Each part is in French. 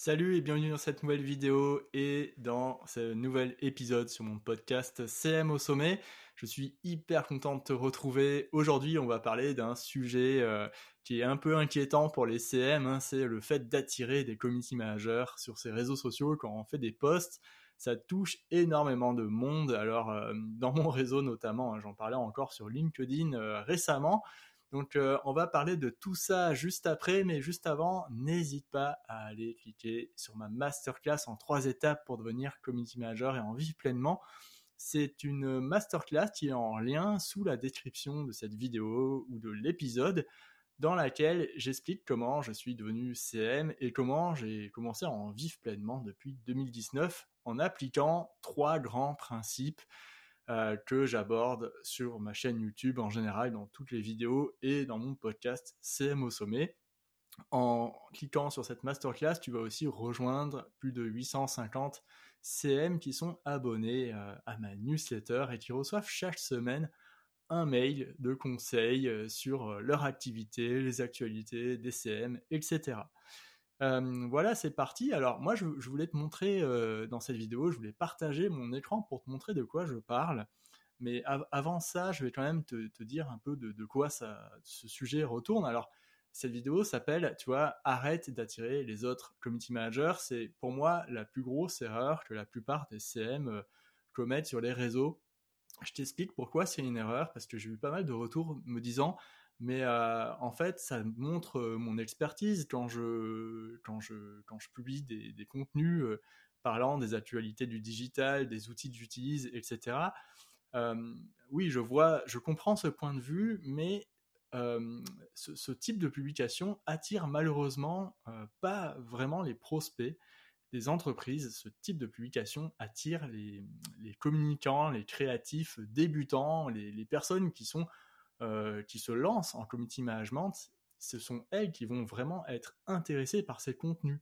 Salut et bienvenue dans cette nouvelle vidéo et dans ce nouvel épisode sur mon podcast CM au sommet. Je suis hyper content de te retrouver. Aujourd'hui, on va parler d'un sujet euh, qui est un peu inquiétant pour les CM, hein. c'est le fait d'attirer des community managers sur ces réseaux sociaux quand on fait des posts. Ça touche énormément de monde. Alors, euh, dans mon réseau notamment, hein, j'en parlais encore sur LinkedIn euh, récemment. Donc euh, on va parler de tout ça juste après, mais juste avant, n'hésite pas à aller cliquer sur ma masterclass en trois étapes pour devenir community manager et en vivre pleinement. C'est une masterclass qui est en lien sous la description de cette vidéo ou de l'épisode dans laquelle j'explique comment je suis devenu CM et comment j'ai commencé à en vivre pleinement depuis 2019 en appliquant trois grands principes euh, que j'aborde sur ma chaîne YouTube en général, dans toutes les vidéos et dans mon podcast CM au sommet. En cliquant sur cette masterclass, tu vas aussi rejoindre plus de 850 CM qui sont abonnés euh, à ma newsletter et qui reçoivent chaque semaine un mail de conseils euh, sur leur activité, les actualités des CM, etc. Voilà, c'est parti. Alors moi, je, voulais te montrer dans cette vidéo, je voulais partager mon écran pour te montrer de quoi je parle. Mais avant ça, je vais quand même te, dire un peu de, quoi ce sujet retourne. Alors, cette vidéo s'appelle, tu vois, arrête d'attirer les autres community managers. C'est pour moi la plus grosse erreur que la plupart des CM commettent sur les réseaux. Je t'explique pourquoi c'est une erreur, parce que j'ai eu pas mal de retours me disant mais euh, en fait, ça montre euh, mon expertise quand je, quand je, quand je publie des, des contenus euh, parlant des actualités du digital, des outils que j'utilise, etc. oui, je vois, je comprends ce point de vue, mais ce, ce, type de publication attire malheureusement pas vraiment les prospects des entreprises. Ce type de publication attire les, les communicants, les créatifs débutants, les, les personnes qui sont euh, qui se lancent en community management, ce sont elles qui vont vraiment être intéressées par ces contenus.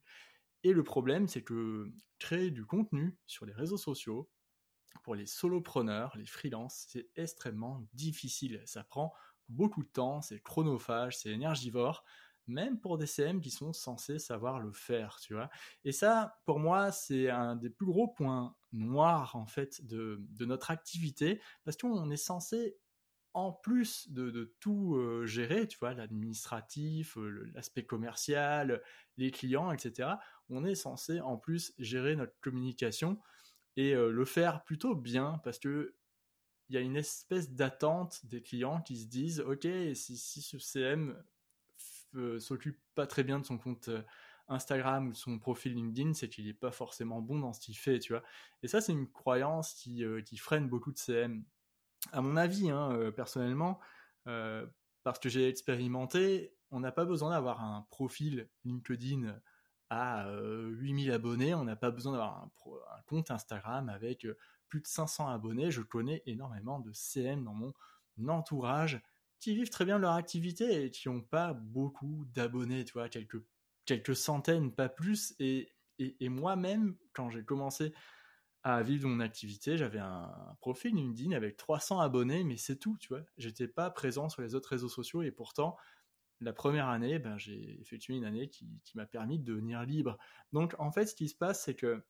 Et le problème, c'est que créer du contenu sur les réseaux sociaux, pour les solopreneurs, les freelances, c'est extrêmement difficile. Ça prend beaucoup de temps, c'est chronophage, c'est énergivore, même pour des CM qui sont censés savoir le faire, tu vois. Et ça, pour moi, c'est un des plus gros points noirs, en fait, de, de notre activité, parce qu'on est censé en plus de, tout gérer, tu vois, l'administratif, l'aspect commercial, les clients, etc., on est censé en plus gérer notre communication et le faire plutôt bien parce que il y a une espèce d'attente des clients qui se disent, ok, si, si ce CM s'occupe pas très bien de son compte Instagram ou de son profil LinkedIn, c'est qu'il n'est pas forcément bon dans ce qu'il fait, tu vois? Et ça, c'est une croyance qui freine beaucoup de CM à mon avis, hein, euh, personnellement, euh, parce que j'ai expérimenté, on n'a pas besoin d'avoir un profil LinkedIn à 8000 euh, abonnés, on n'a pas besoin d'avoir un, compte Instagram avec plus de 500 abonnés. Je connais énormément de CM dans mon entourage qui vivent très bien leur activité et qui n'ont pas beaucoup d'abonnés, tu vois, quelques, quelques centaines, pas plus. et moi-même, quand j'ai commencé à vivre mon activité. J'avais un, profil LinkedIn avec 300 abonnés, mais c'est tout, tu vois. J'étais pas présent sur les autres réseaux sociaux et pourtant, la première année, ben, j'ai effectué une année qui, m'a permis de devenir libre. Donc, en fait, ce qui se passe, c'est que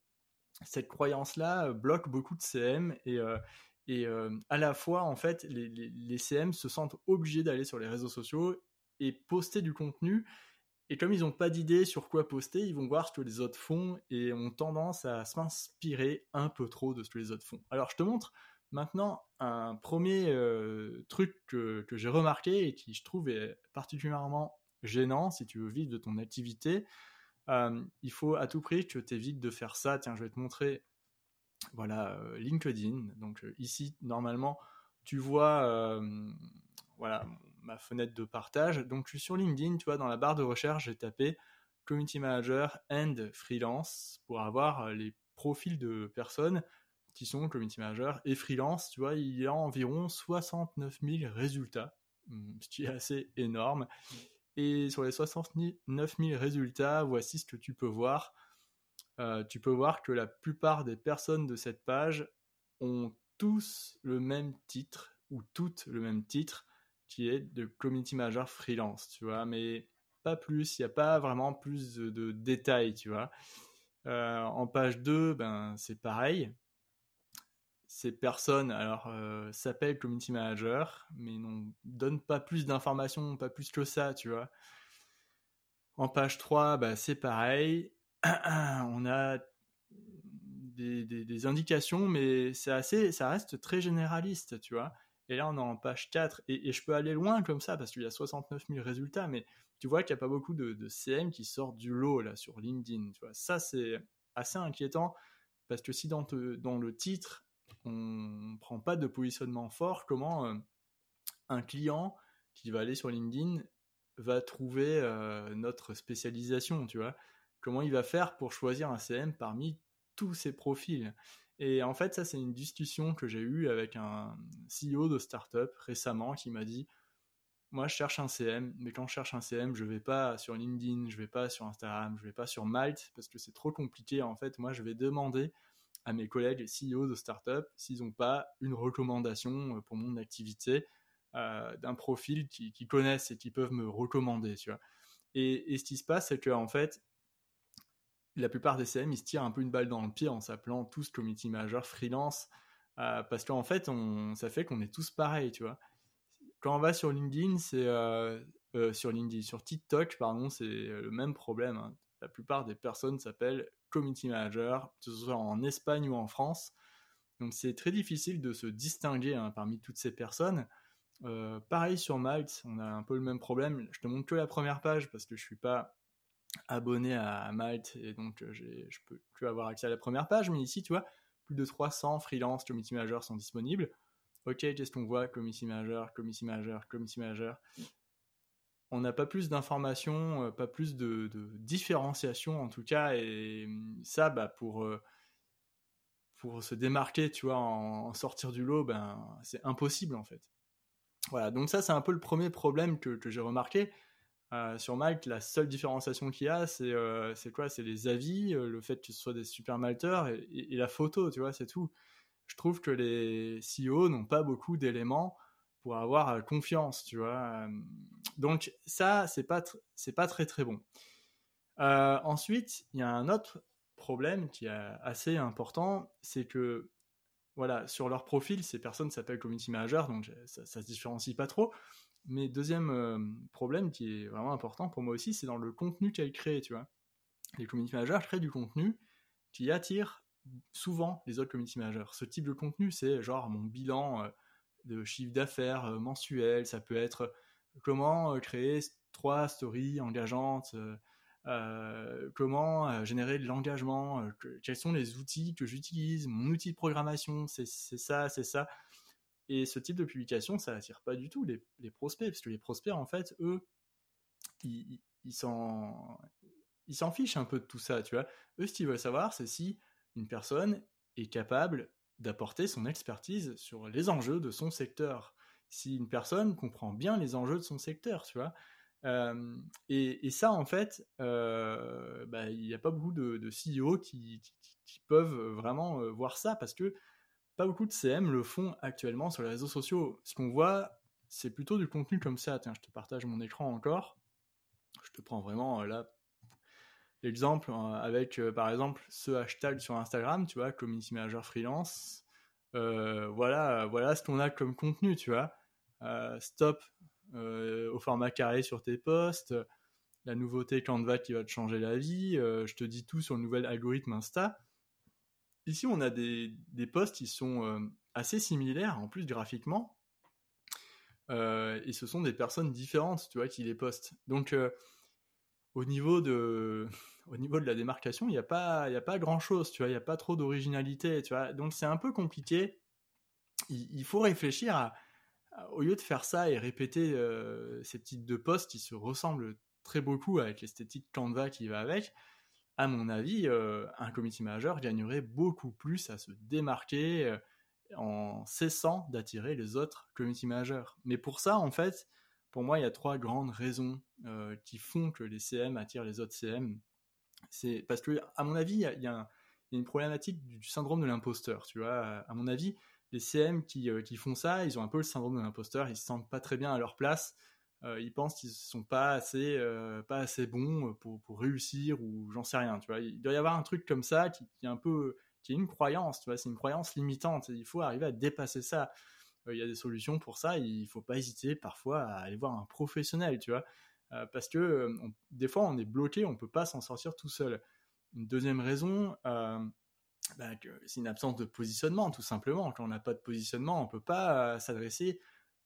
cette croyance-là bloque beaucoup de CM et, euh, euh, à la fois, en fait, les, les CM se sentent obligés d'aller sur les réseaux sociaux et poster du contenu et comme ils n'ont pas d'idée sur quoi poster, ils vont voir ce que les autres font et ont tendance à s'inspirer un peu trop de ce que les autres font. Alors je te montre maintenant un premier euh, truc que, j'ai remarqué et qui je trouve est particulièrement gênant si tu veux vivre de ton activité. Euh, il faut à tout prix que tu évites de faire ça. Tiens, je vais te montrer voilà, euh, LinkedIn. Donc ici, normalement, tu vois voilà, ma fenêtre de partage. Donc, je suis sur LinkedIn, tu vois, dans la barre de recherche, j'ai tapé Community Manager and Freelance pour avoir euh, les profils de personnes qui sont Community Manager et Freelance. Tu vois, il y a environ 69 000 résultats, hmm, ce qui est assez énorme. Et sur les 69 000 résultats, voici ce que tu peux voir. Euh, tu peux voir que la plupart des personnes de cette page ont tous le même titre ou toutes le même titre qui est de community manager freelance, tu vois. Mais pas plus, il n'y a pas vraiment plus de, détails, tu vois. Euh, en page 2, ben, c'est pareil. Ces personnes, alors, euh, s'appellent community manager, mais ne donnent pas plus d'informations, pas plus que ça, tu vois. En page 3, ben, c'est pareil. On a des, indications, mais c'est assez, ça reste très généraliste, tu vois. Et là, on est en page 4, et, je peux aller loin comme ça, parce qu'il y a 69 000 résultats, mais tu vois qu'il n'y a pas beaucoup de, CM qui sortent du lot, là, sur LinkedIn, tu vois. Ça, c'est assez inquiétant, parce que si dans, le titre, on ne prend pas de positionnement fort, comment euh, un client qui va aller sur LinkedIn va trouver euh, notre spécialisation, tu vois? Comment il va faire pour choisir un CM parmi tous ces profils? Et en fait, ça, c'est une discussion que j'ai eue avec un CEO de startup récemment qui m'a dit Moi, je cherche un CM, mais quand je cherche un CM, je vais pas sur LinkedIn, je vais pas sur Instagram, je vais pas sur Malte parce que c'est trop compliqué. En fait, moi, je vais demander à mes collègues CEO de startup s'ils n'ont pas une recommandation euh, pour mon activité euh, d'un profil qu'ils qui connaissent et qui peuvent me recommander. Et, et ce qui se passe, c'est qu'en fait, la plupart des CM, ils se tirent un peu une balle dans le pied en s'appelant tous community manager freelance, euh, parce qu'en fait, ça fait qu'on est tous pareils, tu vois. Quand on va sur LinkedIn, c'est euh, euh, sur LinkedIn, sur TikTok, pardon, c'est le même problème. Hein. La plupart des personnes s'appellent community manager, que ce soit en Espagne ou en France. Donc c'est très difficile de se distinguer hein, parmi toutes ces personnes. pareil sur Malte, on a un peu le même problème. Je te montre que la première page parce que je suis pas abonné à Malte et donc euh, je peux plus avoir accès à la première page, mais ici, tu vois, plus de 300 freelance community managers sont disponibles. Ok, qu'est-ce qu'on voit Community manager, community manager, community manager. On n'a pas plus d'informations, euh, pas plus de, différenciation en tout cas, et mm, ça, bah, pour, euh, pour se démarquer, tu vois, en, sortir du lot, ben, c'est impossible en fait. Voilà, donc ça, c'est un peu le premier problème que j'ai remarqué. Euh, sur Malte, la seule différenciation qu'il y a, c'est euh, quoi? C'est les avis, euh, le fait que ce soit des super malteurs et, la photo, tu vois, c'est tout. Je trouve que les CEO n'ont pas beaucoup d'éléments pour avoir confiance, tu vois. donc ça, c'est pas c'est pas très très bon. ensuite, il y a un autre problème qui est assez important, c'est que voilà, sur leur profil, ces personnes s'appellent community manager, donc ça, ça se différencie pas trop. Mais deuxième euh, problème qui est vraiment important pour moi aussi, c'est dans le contenu qu'elle crée, tu vois. Les community managers créent du contenu qui attire souvent les autres community managers. Ce type de contenu, c'est genre mon bilan euh, de chiffre d'affaires euh, mensuel, ça peut être comment créer trois stories engageantes, comment générer de l'engagement, quels sont les outils que j'utilise, mon outil de programmation, c'est ça, c'est ça. Et ce type de publication, ça attire pas du tout les, prospects, parce que les prospects, en fait, eux, ils, s'en fichent un peu de tout ça, tu vois. Eux, ce qu'ils veulent savoir, c'est si une personne est capable d'apporter son expertise sur les enjeux de son secteur. Si une personne comprend bien les enjeux de son secteur, tu vois. Euh, et, ça, en fait, euh, bah, il n'y a pas beaucoup de, CEO qui, peuvent vraiment euh, voir ça parce que pas beaucoup de CM le font actuellement sur les réseaux sociaux. Ce qu'on voit, c'est plutôt du contenu comme ça. Tiens, je te partage mon écran encore. Je te prends vraiment euh, là l'exemple euh, avec, euh, par exemple, ce hashtag sur Instagram, tu vois, Community Manager Freelance. voilà, voilà ce qu'on a comme contenu, tu vois. stop au format carré sur tes posts. La nouveauté Canva qui va te changer la vie. je te dis tout sur le nouvel algorithme Insta. Ici, on a des, des posts qui sont euh, assez similaires, en plus graphiquement. Euh, et ce sont des personnes différentes, tu vois, qui les postent. Donc, euh, au, niveau de, au niveau de la démarcation, il n'y a pas, a pas grand-chose, tu vois, il n'y a pas trop d'originalité, tu vois. Donc, c'est un peu compliqué. Il, faut réfléchir à, au lieu de faire ça et répéter ces petites deux posts qui se ressemblent très beaucoup avec l'esthétique Canva qui va avec, à mon avis, euh, un community manager gagnerait beaucoup plus à se démarquer euh, en cessant d'attirer les autres community managers. Mais pour ça, en fait, pour moi, il y a trois grandes raisons euh, qui font que les CM attirent les autres CM. C'est parce que, à mon avis, il y, a, une problématique du syndrome de l'imposteur. Tu vois, à mon avis, les CM qui, qui, font ça, ils ont un peu le syndrome de l'imposteur. Ils se sentent pas très bien à leur place. ils pensent qu'ils sont pas assez, pas assez bons pour, pour réussir ou j'en sais rien, tu vois. Il doit y avoir un truc comme ça qui, qui est un peu, qui est une croyance, tu vois. C'est une croyance limitante. Il faut arriver à dépasser ça. Il y a des solutions pour ça. Il faut pas hésiter parfois à aller voir un professionnel, tu vois. parce que des fois, on est bloqué, on peut pas s'en sortir tout seul. Une deuxième raison, bah, c'est une absence de positionnement, tout simplement. Quand on n'a pas de positionnement, on peut pas euh, s'adresser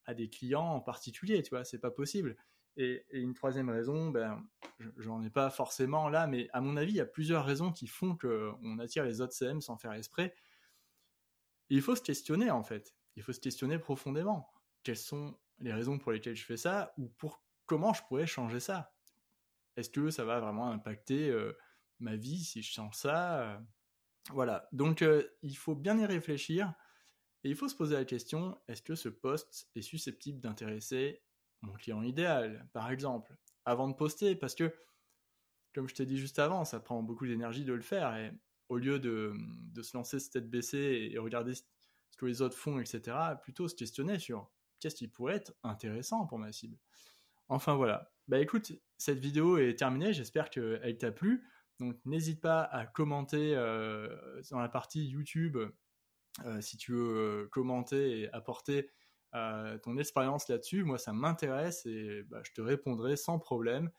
à des clients en particulier, tu vois, c'est pas possible. Et, une troisième raison, ben, j'en ai pas forcément là, mais à mon avis, il y a plusieurs raisons qui font qu'on attire les autres CM sans faire esprit. il faut se questionner, en fait. Il faut se questionner profondément. Quelles sont les raisons pour lesquelles je fais ça ou pour comment je pourrais changer ça? Est-ce que ça va vraiment impacter euh, ma vie si je change ça? Voilà, donc euh, il faut bien y réfléchir et il faut se poser la question, est-ce que ce poste est susceptible d'intéresser mon client idéal, par exemple, avant de poster? Parce que, comme je t'ai dit juste avant, ça prend beaucoup d'énergie de le faire et au lieu de, se lancer tête baissée et regarder ce que les autres font, etc., plutôt se questionner sur qu'est-ce qui pourrait être intéressant pour ma cible. Enfin voilà. Bah écoute, cette vidéo est terminée, j'espère qu'elle t'a plu. Donc n'hésite pas à commenter euh, dans la partie YouTube euh, si tu veux euh, commenter et apporter ton expérience là-dessus. Moi, ça m'intéresse et bah, je te répondrai sans problème.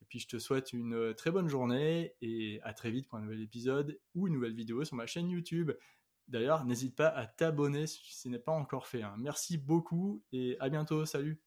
Et puis je te souhaite une très bonne journée et à très vite pour un nouvel épisode ou une nouvelle vidéo sur ma chaîne YouTube. D'ailleurs, n'hésite pas à t'abonner si ce n'est pas encore fait. Hein. Merci beaucoup et à bientôt. Salut